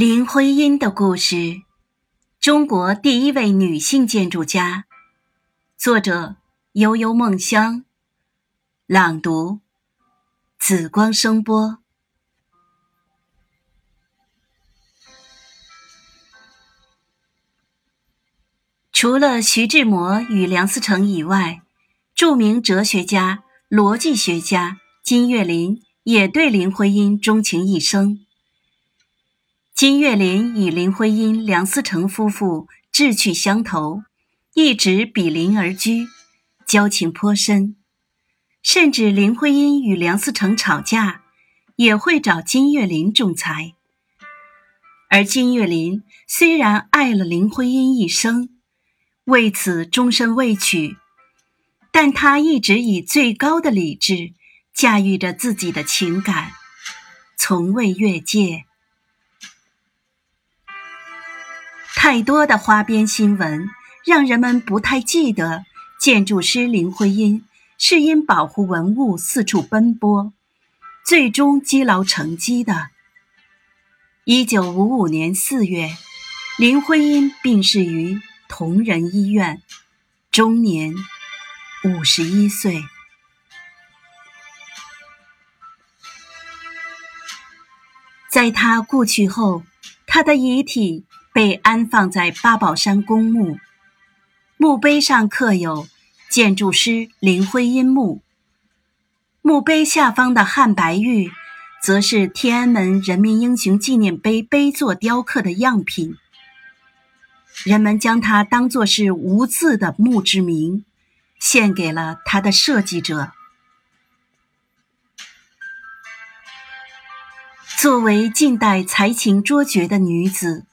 林徽因的故事，中国第一位女性建筑家。作者：悠悠梦香。朗读：紫光声波。除了徐志摩与梁思成以外，著名哲学家、逻辑学家金岳霖也对林徽因钟情一生。金岳霖与林徽因、梁思成夫妇志趣相投，一直比邻而居，交情颇深。甚至林徽因与梁思成吵架，也会找金岳霖仲裁。而金岳霖虽然爱了林徽因一生，为此终身未娶，但他一直以最高的理智驾驭着自己的情感，从未越界。太多的花边新闻，让人们不太记得建筑师林徽因是因保护文物四处奔波，最终积劳成疾的。一九五五年四月，林徽因病逝于同仁医院，终年五十一岁。在他故去后，他的遗体。被安放在八宝山公墓，墓碑上刻有“建筑师林徽因墓”。墓碑下方的汉白玉，则是天安门人民英雄纪念碑碑座雕刻的样品。人们将它当作是无字的墓志铭，献给了它的设计者。作为近代才情卓绝的女子。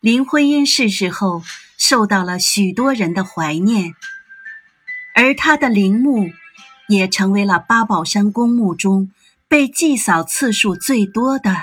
林徽因逝世后，受到了许多人的怀念，而她的陵墓也成为了八宝山公墓中被祭扫次数最多的